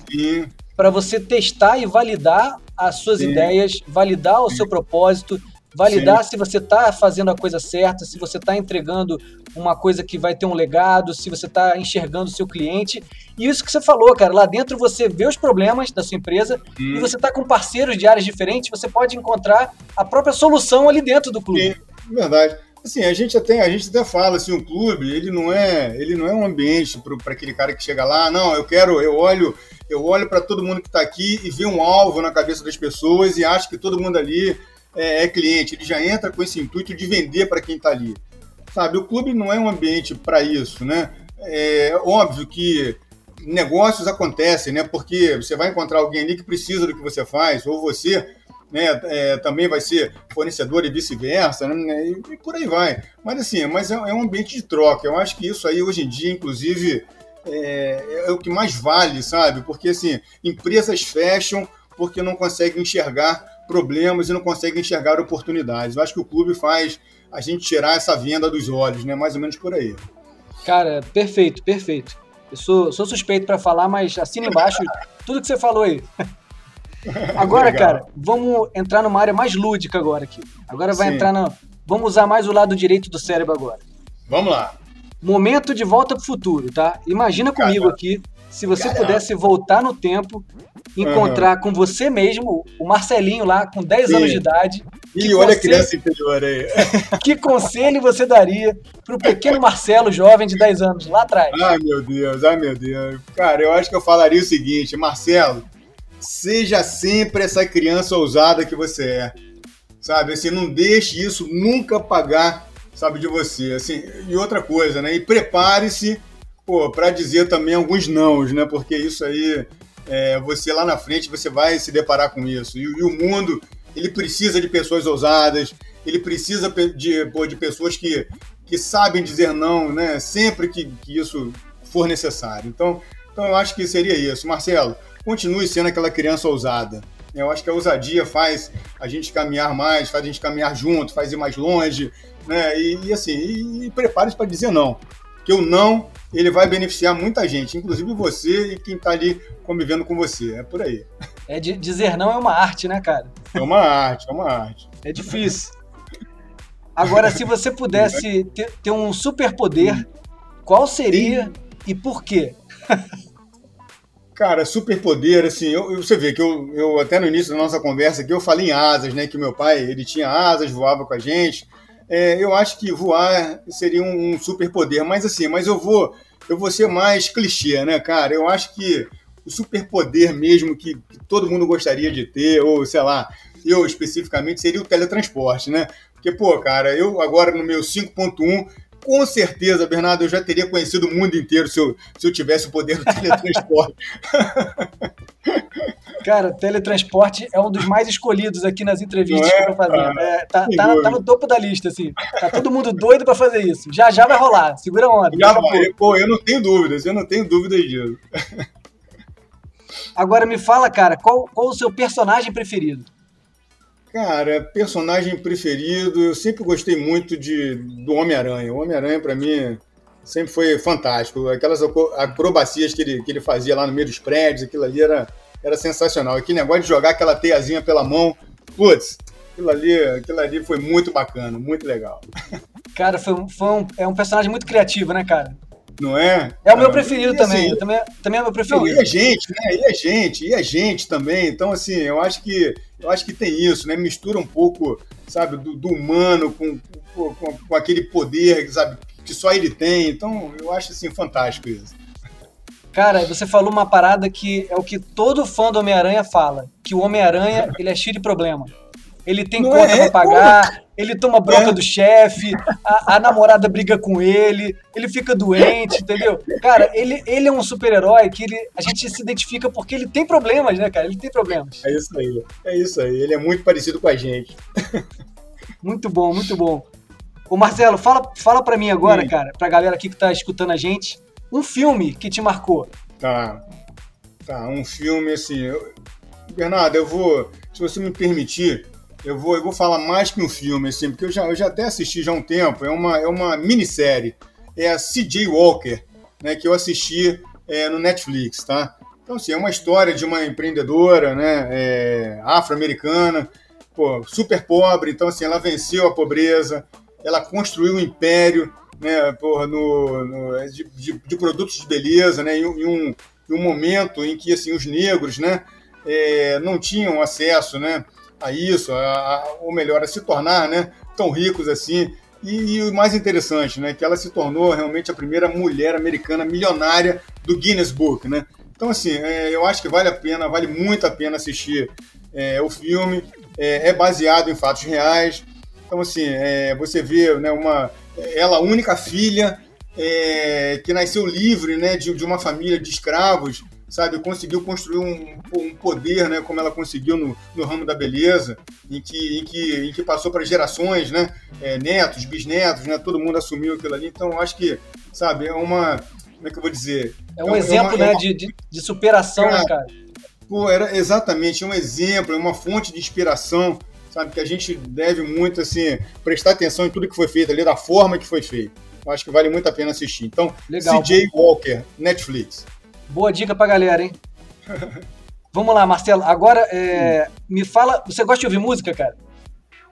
para você testar e validar as suas Sim. ideias, validar o Sim. seu propósito, validar Sim. se você está fazendo a coisa certa, se você está entregando uma coisa que vai ter um legado, se você está enxergando o seu cliente. E isso que você falou, cara, lá dentro você vê os problemas da sua empresa e você está com parceiros de áreas diferentes, você pode encontrar a própria solução ali dentro do clube. Sim, verdade. Assim, a gente até, a gente até fala assim, um clube, ele não é, ele não é um ambiente para aquele cara que chega lá, não, eu quero, eu olho, eu olho para todo mundo que está aqui e vê um alvo na cabeça das pessoas e acho que todo mundo ali é, é cliente. Ele já entra com esse intuito de vender para quem está ali. Sabe, o clube não é um ambiente para isso, né? É óbvio que negócios acontecem, né? Porque você vai encontrar alguém ali que precisa do que você faz, ou você né, é, também vai ser fornecedor e vice-versa, né, e, e, por aí vai. Mas assim, mas é, é, um ambiente de troca. Eu acho que isso aí hoje em dia, inclusive, é, é o que mais vale, sabe? Porque assim, empresas fecham porque não conseguem enxergar problemas e não conseguem enxergar oportunidades. Eu acho que o clube faz a gente tirar essa venda dos olhos, né? Mais ou menos por aí. Cara, perfeito, perfeito. Eu sou, sou suspeito para falar, mas assina embaixo tudo que você falou aí. [laughs] Agora, cara, vamos entrar numa área mais lúdica agora aqui. Agora vai Sim. entrar na. Vamos usar mais o lado direito do cérebro agora. Vamos lá. Momento de volta pro futuro, tá? Imagina comigo aqui, se você Caramba. pudesse voltar no tempo, encontrar uhum. com você mesmo, o Marcelinho lá, com 10 Sim. anos de idade. E olha conselho, a criança interior aí. [laughs] [laughs] que conselho você daria pro pequeno Marcelo, jovem de 10 anos, lá atrás? Ai, meu Deus, ai, meu Deus. Cara, eu acho que eu falaria o seguinte, Marcelo, seja sempre essa criança ousada que você é. Sabe, assim, não deixe isso nunca pagar, sabe, de você. Assim, e outra coisa, né? E prepare-se, pô, para dizer também alguns nãos, né? Porque isso aí, é, você lá na frente, você vai se deparar com isso. E, e, o mundo, ele precisa de pessoas ousadas, ele precisa de, pô, de pessoas que, que sabem dizer não, né? Sempre que, que isso for necessário. Então, então, eu acho que seria isso. Marcelo, continue sendo aquela criança ousada. Eu acho que a ousadia faz a gente caminhar mais, faz a gente caminhar junto, faz ir mais longe, né? E, e assim, e, e prepare-se para dizer não. Que o não, ele vai beneficiar muita gente, inclusive você e quem está ali convivendo com você. É por aí. É de, dizer não é uma arte, né, cara? É uma arte, é uma arte. É difícil. Agora, se você pudesse ter, ter um superpoder, qual seria e por quê? Cara, superpoder, assim, eu, você vê que eu, eu, até no início da nossa conversa aqui, eu falei em asas, né? Que meu pai, ele tinha asas, voava com a gente. É, eu acho que voar seria um, um superpoder, mas assim, mas eu vou, eu vou ser mais clichê, né, cara? Eu acho que o superpoder mesmo que, que todo mundo gostaria de ter, ou sei lá, eu especificamente, seria o teletransporte, né? Porque, pô, cara, eu agora no meu 5.1 com certeza, Bernardo, eu já teria conhecido o mundo inteiro se eu, se eu tivesse o poder do [laughs] teletransporte. Cara, teletransporte é um dos mais escolhidos aqui nas entrevistas é? que eu tô fazendo. É, tá, tá, tá, no topo da lista, assim. Tá todo mundo doido para fazer isso. Já já vai rolar. Segura a onda. Já vai. Pô, eu não tenho dúvidas, eu não tenho dúvidas disso. Agora me fala, cara, qual, qual o seu personagem preferido? Cara, personagem preferido, eu sempre gostei muito de, do Homem-Aranha. O Homem-Aranha, para mim, sempre foi fantástico. Aquelas acrobacias que ele, que ele fazia lá no meio dos prédios, aquilo ali era, era sensacional. Aquele negócio de jogar aquela teiazinha pela mão, putz, aquilo ali, aquilo ali foi muito bacana, muito legal. [laughs] Cara, foi, foi um, é um personagem muito criativo, né, cara? não é? É o meu preferido também, assim, também, também é o meu preferido. Não, e a gente, né? E a gente, e a gente também. Então, assim, eu acho que eu acho que tem isso, né? Mistura um pouco, sabe, do, do humano com, com, com, aquele poder, sabe, que só ele tem. Então, eu acho assim fantástico isso. Cara, você falou uma parada que é o que todo fã do Homem-Aranha fala, que o Homem-Aranha, ele é cheio de problema. Ele tem não conta é, pra pagar, ele toma bronca é. do chefe, a, a, namorada briga com ele, ele fica doente, entendeu? Cara, ele, ele é um super-herói que ele, a gente se identifica porque ele tem problemas, né, cara? Ele tem problemas. É isso aí, é isso aí. Ele é muito parecido com a gente. Muito bom, muito bom. Ô Marcelo, fala, fala pra mim agora, Sim. cara, pra galera aqui que tá escutando a gente, um filme que te marcou. Tá. Tá, um filme assim. Eu... Bernardo, eu vou, se você me permitir, eu vou, eu vou falar mais que um filme, assim, porque eu já, eu já até assisti já há um tempo. É uma, é uma minissérie. É a C.J. Walker, né, que eu assisti é, no Netflix, tá? Então, assim, é uma história de uma empreendedora, né, é, afro-americana, super pobre. Então, assim, ela venceu a pobreza, ela construiu um império, né, porra, no, no de, de, de, produtos de beleza, né, em, em, um, em um momento em que, assim, os negros, né, é, não tinham acesso, né, a isso, a, a, ou melhor, a se tornar né, tão ricos assim. E, e, o mais interessante, né, que ela se tornou realmente a primeira mulher americana milionária do Guinness Book, né? Então, assim, é, eu acho que vale a pena, vale muito a pena assistir é, o filme. É, é, baseado em fatos reais. Então, assim, é, você vê né, uma, ela, única filha, é, que nasceu livre né, de, de uma família de escravos, sabe, conseguiu construir um, um poder, né, como ela conseguiu no, no ramo da beleza, em que, em que, em que passou para gerações, né, é, netos, bisnetos, né, todo mundo assumiu aquilo ali. Então, acho que, sabe, é uma, como é que eu vou dizer? É um é exemplo, uma, é né, uma... de, de, de, superação, né, cara? Pô, era exatamente um exemplo, é uma fonte de inspiração, sabe, que a gente deve muito, assim, prestar atenção em tudo que foi feito ali, da forma que foi feito. Eu acho que vale muito a pena assistir. Então, Legal, CJ Walker, Netflix. Boa dica pra galera, hein? [laughs] Vamos lá, Marcelo. Agora, é, me fala. Você gosta de ouvir música, cara?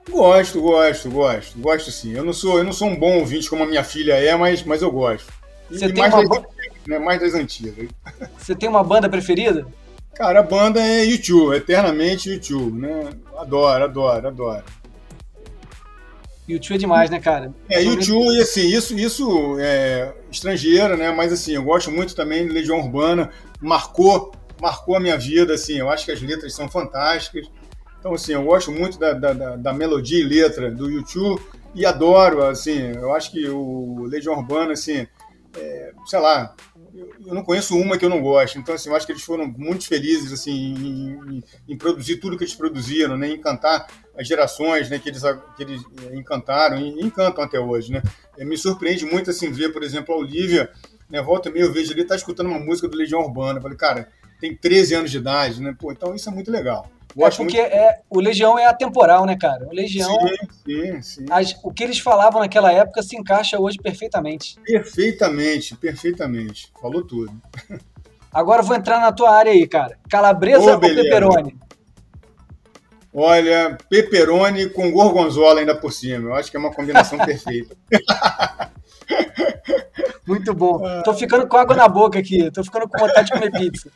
Gosto, gosto, gosto. Gosto sim. Eu não sou, eu não sou um bom ouvinte como a minha filha é, mas, mas eu gosto. Você tem mais, uma... das, né, mais das antigas. [laughs] Você tem uma banda preferida? Cara, a banda é YouTube, eternamente YouTube, né? Adoro, adoro, adoro. YouTube é demais, né, cara? É, YouTube, e assim, isso, isso é estrangeira, né? Mas assim, eu gosto muito também de Legião Urbana, marcou, marcou a minha vida, assim, eu acho que as letras são fantásticas. Então, assim, eu gosto muito da, da, da melodia e letra do YouTube e adoro, assim, eu acho que o Legião Urbana, assim, é, sei lá, eu não conheço uma que eu não gosto. Então, assim, eu acho que eles foram muito felizes assim, em, em, em produzir tudo que eles produziram, né? encantar as gerações né? que, eles, que eles eh, encantaram e encantam até hoje. Né? Me surpreende muito assim, ver, por exemplo, a Olivia, né? volta e meia eu vejo ele tá escutando uma música do Legião Urbana. Eu falei, cara, tem 13 anos de idade, né? Pô, então isso é muito legal. É porque muito... é, o Legião é atemporal, né, cara? O Legião. Sim, sim, sim. As, o que eles falavam naquela época se encaixa hoje perfeitamente. Perfeitamente, perfeitamente. Falou tudo. Agora vou entrar na tua área aí, cara. Calabresa oh, ou pepperoni? Olha, pepperoni com gorgonzola ainda por cima. Eu acho que é uma combinação [laughs] perfeita. Muito bom. Tô ficando com água na boca aqui. Tô ficando com vontade de comer pizza.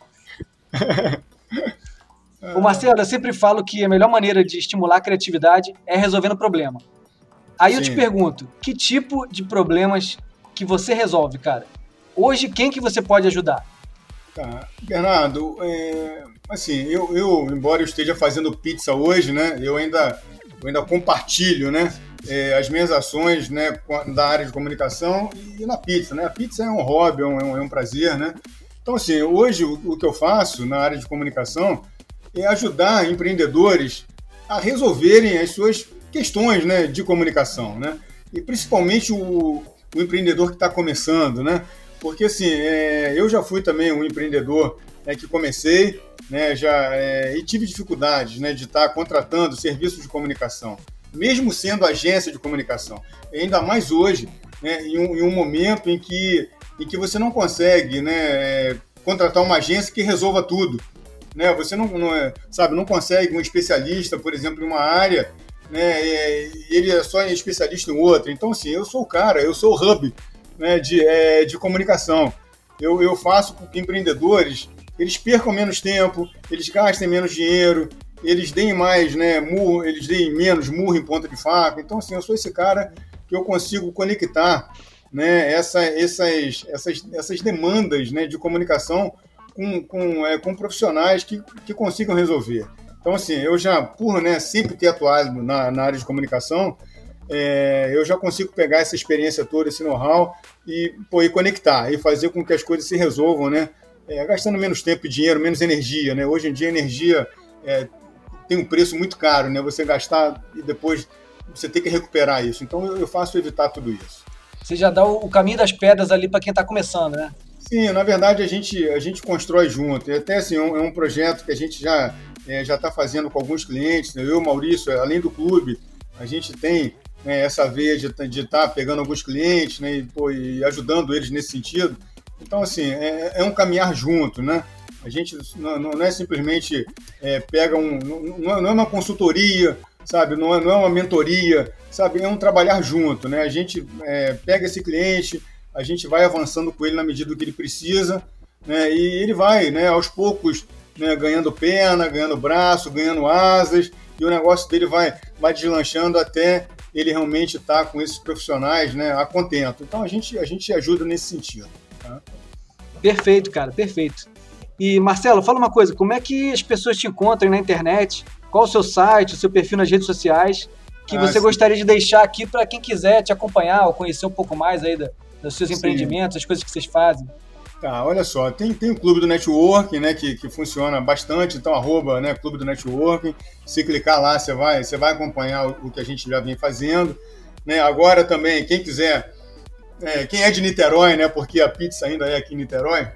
[laughs] O Marcelo, eu sempre falo que a melhor maneira de estimular a criatividade é resolvendo problema. Aí Sim. eu te pergunto, que tipo de problemas que você resolve, cara? Hoje, quem que você pode ajudar? Tá. Bernardo, é, assim, eu, eu, embora eu esteja fazendo pizza hoje, né, eu ainda, eu ainda compartilho, né, é, as minhas ações, né, da área de comunicação e na pizza, né, a pizza é um hobby, é um, é um prazer, né, então, assim, hoje o, o que eu faço na área de comunicação é ajudar empreendedores a resolverem as suas questões né, de comunicação, né? E principalmente o, o empreendedor que está começando, né? Porque assim, é, eu já fui também um empreendedor né, que comecei, né, já é, e tive dificuldades, né, de estar tá contratando serviços de comunicação, mesmo sendo agência de comunicação. Ainda mais hoje, né, em, um, em um momento em que em que você não consegue, né, é, contratar uma agência que resolva tudo né? Você não, não é, sabe, não consegue um especialista, por exemplo, em uma área, né? E ele é só especialista em outra. Então, assim, eu sou o cara, eu sou o hub, né? De, é, de comunicação. Eu, eu faço com que empreendedores eles percam menos tempo, eles gastem menos dinheiro, eles deem mais, né? Murro, eles deem menos murro em ponta de faca. Então, assim, eu sou esse cara que eu consigo conectar né, essa, essas, essas, essas demandas né, de comunicação com, com, é, com profissionais que, que consigam resolver. Então, assim, eu já, por né, sempre ter atuado na, na área de comunicação, é, eu já consigo pegar essa experiência toda, esse know-how e, e conectar e fazer com que as coisas se resolvam, né? É, gastando menos tempo e dinheiro, menos energia, né? Hoje em dia energia é, tem um preço muito caro, né? Você gastar e depois você tem que recuperar isso. Então eu, eu faço evitar tudo isso. Você já dá o caminho das pedras ali para quem está começando, né? Sim, na verdade a gente, a gente constrói junto. E até assim, é um, é um projeto que a gente já é, já está fazendo com alguns clientes. Né? Eu, Maurício, além do clube, a gente tem né, essa veia de estar tá pegando alguns clientes né, e, pô, e, ajudando eles nesse sentido. Então, assim, é, é um caminhar junto, né? A gente não, não é simplesmente é, pega um. Não, não é uma consultoria, sabe? Não é, não é uma mentoria, sabe? É um trabalhar junto, né? A gente é, pega esse cliente, a gente vai avançando com ele na medida do que ele precisa, né? E ele vai, né, aos poucos, né, ganhando perna, ganhando braço, ganhando asas, e o negócio dele vai, vai deslanchando até ele realmente estar tá com esses profissionais, né, a contento. Então a gente, a gente ajuda nesse sentido. Tá? Perfeito, cara, perfeito. E Marcelo, fala uma coisa, como é que as pessoas te encontram na internet? Qual o seu site, o seu perfil nas redes sociais? Que ah, você sim. gostaria de deixar aqui para quem quiser te acompanhar ou conhecer um pouco mais aí da, dos seus Sim. empreendimentos, as coisas que vocês fazem? Tá, olha só, tem, tem o Clube do Networking, né, que, que funciona bastante, então arroba, né, Clube do Networking, se clicar lá, você vai, você vai acompanhar o, o que a gente já vem fazendo, né, agora também, quem quiser, é, quem é de Niterói, né, porque a pizza ainda é aqui em Niterói,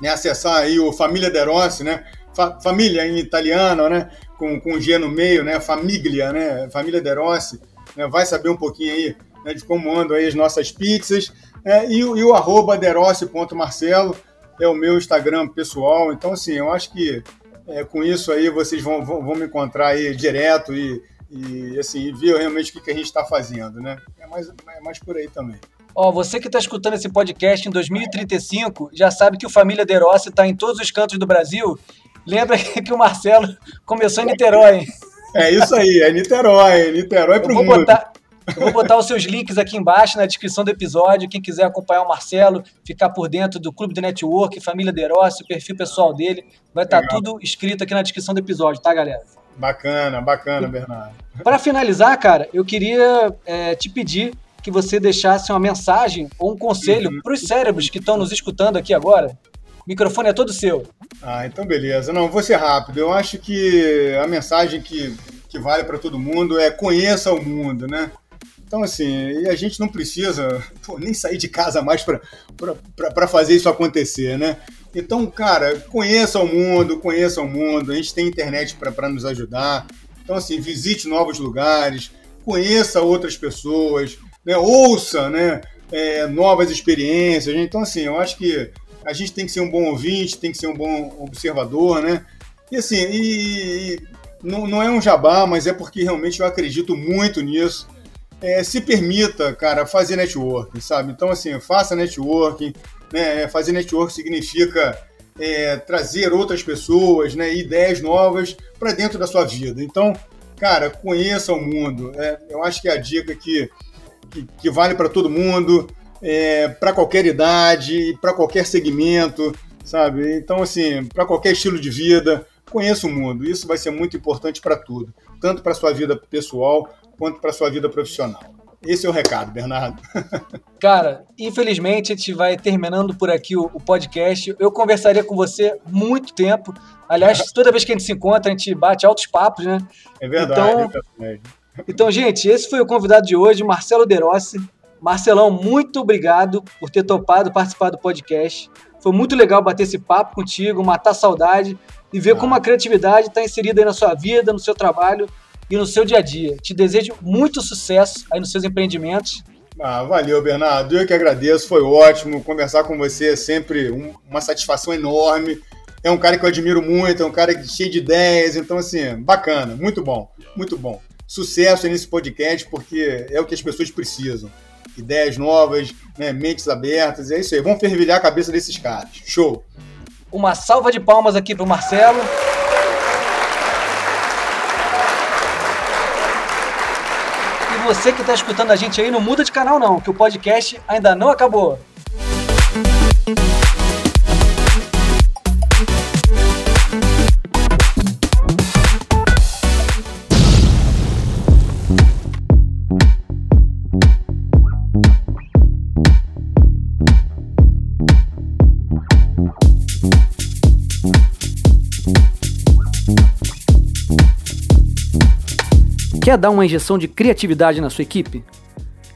né, acessar aí o Família Derossi, né, Fa, família em italiano, né, com, com G no meio, né, família, né, Família Derossi, né, vai saber um pouquinho aí né, de como andam aí as nossas pizzas, é, e, e, o arroba derossi.marcelo é o meu Instagram pessoal. Então, assim, eu acho que é, com isso aí vocês vão, vão, vão, me encontrar aí direto e, e assim, ver realmente o que, que a gente está fazendo, né? É mais, é mais por aí também. Ó, você que está escutando esse podcast em 2035 já sabe que o Família Derossi está em todos os cantos do Brasil. Lembra [laughs] que o Marcelo começou em Niterói. É isso aí, é Niterói, Niterói para o mundo. Botar, eu vou botar os seus links aqui embaixo na descrição do episódio. Quem quiser acompanhar o Marcelo, ficar por dentro do Clube do Network, Família Derossi, o perfil pessoal dele, vai estar tá tudo escrito aqui na descrição do episódio, tá, galera? Bacana, bacana, Bernardo. Para finalizar, cara, eu queria é, te pedir que você deixasse uma mensagem ou um conselho uhum. para os cérebros que estão nos escutando aqui agora. O microfone é todo seu. Ah, então beleza. Não, vou ser rápido. Eu acho que a mensagem que, que vale para todo mundo é conheça o mundo, né? Então, assim, a gente não precisa pô, nem sair de casa mais para fazer isso acontecer, né? Então, cara, conheça o mundo, conheça o mundo. A gente tem internet para nos ajudar. Então, assim, visite novos lugares, conheça outras pessoas, né? ouça né? É, novas experiências. Então, assim, eu acho que a gente tem que ser um bom ouvinte, tem que ser um bom observador, né? E assim, e, e não, não é um jabá, mas é porque realmente eu acredito muito nisso é, se permita, cara, fazer networking, sabe? Então, assim, faça networking. Né? É, fazer networking significa é, trazer outras pessoas, né? ideias novas para dentro da sua vida. Então, cara, conheça o mundo. É, eu acho que é a dica que, que, que vale para todo mundo, é, para qualquer idade, para qualquer segmento, sabe? Então, assim, para qualquer estilo de vida, conheça o mundo. Isso vai ser muito importante para tudo, tanto para sua vida pessoal quanto para sua vida profissional. Esse é o recado, Bernardo. [laughs] Cara, infelizmente a gente vai terminando por aqui o, o, podcast. Eu conversaria com você muito tempo. Aliás, [laughs] toda vez que a gente se encontra, a gente bate altos papos, né? É verdade. Então, é então gente, esse foi o convidado de hoje, Marcelo Derossi. Marcelão, muito obrigado por ter topado participar do podcast. Foi muito legal bater esse papo contigo, matar saudade e ver ah. como a criatividade está inserida aí na sua vida, no seu trabalho e no seu dia a dia. Te desejo muito sucesso aí nos seus empreendimentos. Ah, valeu, Bernardo. Eu que agradeço, foi ótimo. Conversar com você é sempre um, uma satisfação enorme. É um cara que eu admiro muito, é um cara cheio de ideias, então, assim, bacana, muito bom, muito bom. Sucesso nesse podcast, porque é o que as pessoas precisam. Ideias novas, né, mentes abertas, é isso aí. Vamos fervilhar a cabeça desses caras. Show! Uma salva de palmas aqui para o Marcelo. Você que está escutando a gente aí, não muda de canal não, que o podcast ainda não acabou. Quer dar uma injeção de criatividade na sua equipe?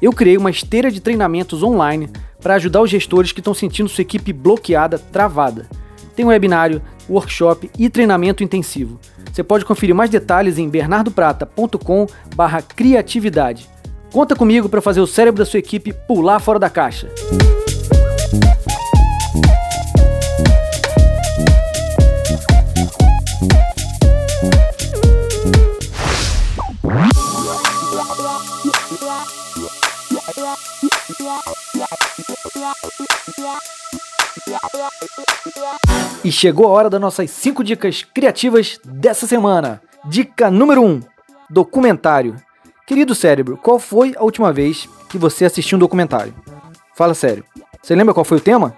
Eu criei uma esteira de treinamentos online para ajudar os gestores que estão sentindo sua equipe bloqueada, travada. Tem um webinário, workshop e treinamento intensivo. Você pode conferir mais detalhes em bernardoprata.com/criatividade. Conta comigo para fazer o cérebro da sua equipe pular fora da caixa. Chegou a hora das nossas 5 dicas criativas dessa semana. Dica número 1: um, documentário. Querido cérebro, qual foi a última vez que você assistiu um documentário? Fala sério. Você lembra qual foi o tema?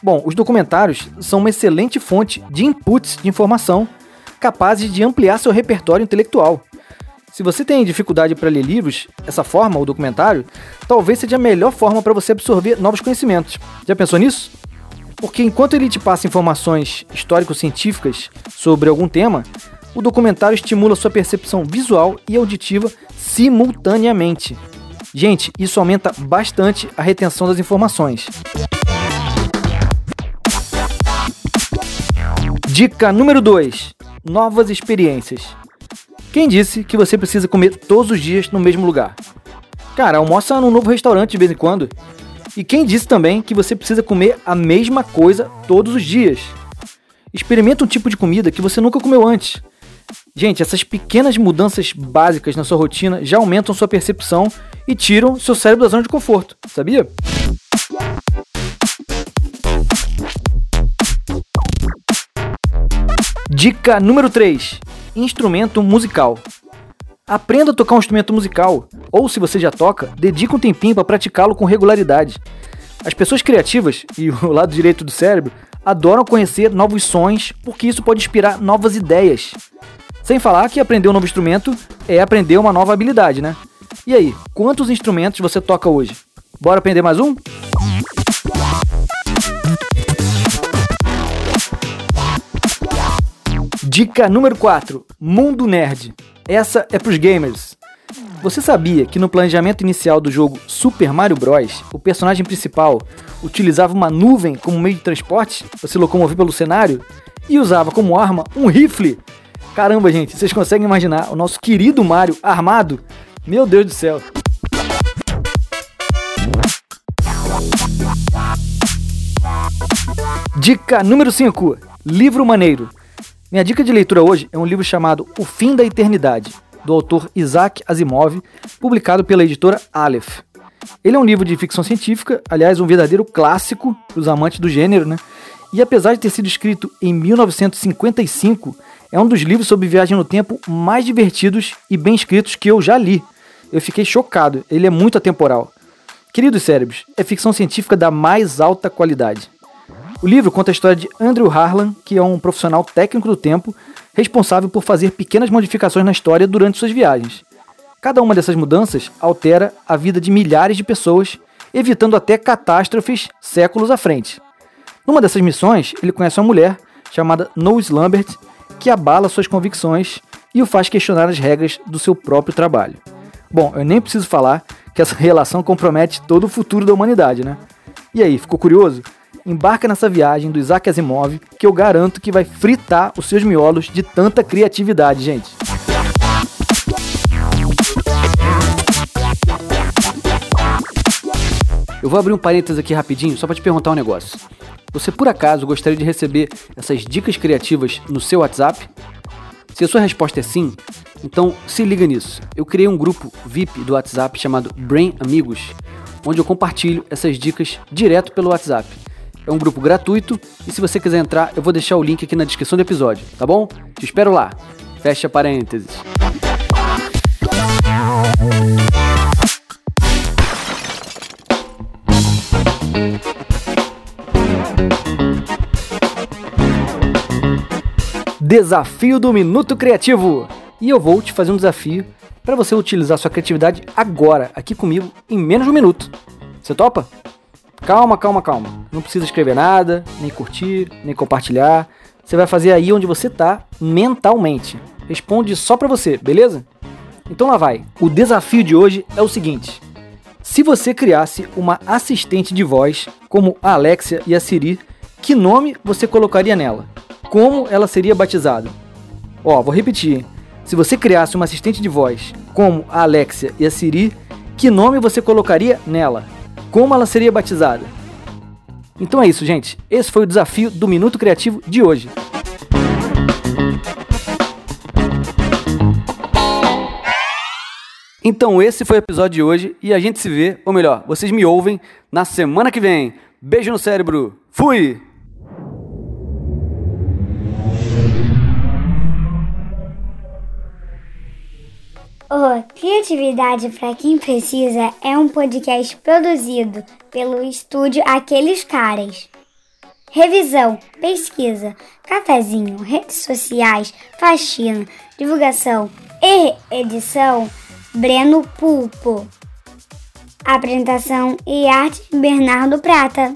Bom, os documentários são uma excelente fonte de inputs de informação capazes de ampliar seu repertório intelectual. Se você tem dificuldade para ler livros, essa forma, o documentário, talvez seja a melhor forma para você absorver novos conhecimentos. Já pensou nisso? Porque enquanto ele te passa informações histórico-científicas sobre algum tema, o documentário estimula sua percepção visual e auditiva simultaneamente. Gente, isso aumenta bastante a retenção das informações. Dica número 2: Novas experiências. Quem disse que você precisa comer todos os dias no mesmo lugar? Cara, almoça num novo restaurante de vez em quando. E quem disse também que você precisa comer a mesma coisa todos os dias? Experimenta um tipo de comida que você nunca comeu antes. Gente, essas pequenas mudanças básicas na sua rotina já aumentam sua percepção e tiram seu cérebro da zona de conforto, sabia? Dica número 3: Instrumento musical. Aprenda a tocar um instrumento musical, ou se você já toca, dedique um tempinho para praticá-lo com regularidade. As pessoas criativas [laughs] e o lado direito do cérebro adoram conhecer novos sons porque isso pode inspirar novas ideias. Sem falar que aprender um novo instrumento é aprender uma nova habilidade, né? E aí, quantos instrumentos você toca hoje? Bora aprender mais um? Dica número 4: Mundo Nerd. Essa é para os gamers. Você sabia que no planejamento inicial do jogo Super Mario Bros., o personagem principal utilizava uma nuvem como meio de transporte para se locomover pelo cenário e usava como arma um rifle Caramba, gente, vocês conseguem imaginar o nosso querido Mario armado? Meu Deus do céu. Dica número 5: Livro Maneiro. Minha dica de leitura hoje é um livro chamado O Fim da Eternidade, do autor Isaac Asimov, publicado pela editora Aleph. Ele é um livro de ficção científica, aliás, um verdadeiro clássico para os amantes do gênero, né? E apesar de ter sido escrito em 1955, é um dos livros sobre viagem no tempo mais divertidos e bem escritos que eu já li. Eu fiquei chocado, ele é muito atemporal. Queridos cérebros, é ficção científica da mais alta qualidade. O livro conta a história de Andrew Harlan, que é um profissional técnico do tempo, responsável por fazer pequenas modificações na história durante suas viagens. Cada uma dessas mudanças altera a vida de milhares de pessoas, evitando até catástrofes séculos à frente. Numa dessas missões, ele conhece uma mulher chamada Noes Lambert, que abala suas convicções e o faz questionar as regras do seu próprio trabalho. Bom, eu nem preciso falar que essa [laughs] relação compromete todo o futuro da humanidade, né? E aí, ficou curioso? Embarca nessa viagem do Isaac Asimov que eu garanto que vai fritar os seus miolos de tanta criatividade, gente. Eu vou abrir um parênteses aqui rapidinho só para te perguntar um negócio. Você por acaso gostaria de receber essas dicas criativas no seu WhatsApp? Se a sua resposta é sim, então se liga nisso. Eu criei um grupo VIP do WhatsApp chamado Brain Amigos, onde eu compartilho essas dicas direto pelo WhatsApp. É um grupo gratuito e se você quiser entrar, eu vou deixar o link aqui na descrição do episódio, tá bom? Te espero lá. Fecha parênteses. Desafio do Minuto Criativo. E eu vou te fazer um desafio para você utilizar sua criatividade agora, aqui comigo, em menos de um minuto. Você topa? Calma, calma, calma. Não precisa escrever nada, nem curtir, nem compartilhar. Você vai fazer aí onde você tá, mentalmente. Responde só para você, beleza? Então lá vai. O desafio de hoje é o seguinte: se você criasse uma assistente de voz, como a Alexia e a Siri, que nome você colocaria nela? como ela seria batizada. Ó, vou repetir. Se você criasse uma assistente de voz como a Alexia e a Siri, que nome você colocaria nela? Como ela seria batizada? Então é isso, gente. Esse foi o desafio do Minuto Criativo de hoje. Então esse foi o episódio de hoje e a gente se vê, ou melhor, vocês me ouvem na semana que vem. Beijo no cérebro. Fui! O Criatividade para quem precisa é um podcast produzido pelo estúdio Aqueles Caras. Revisão, pesquisa, cafezinho, redes sociais, faxina, divulgação e edição Breno Pulpo. Apresentação e arte Bernardo Prata.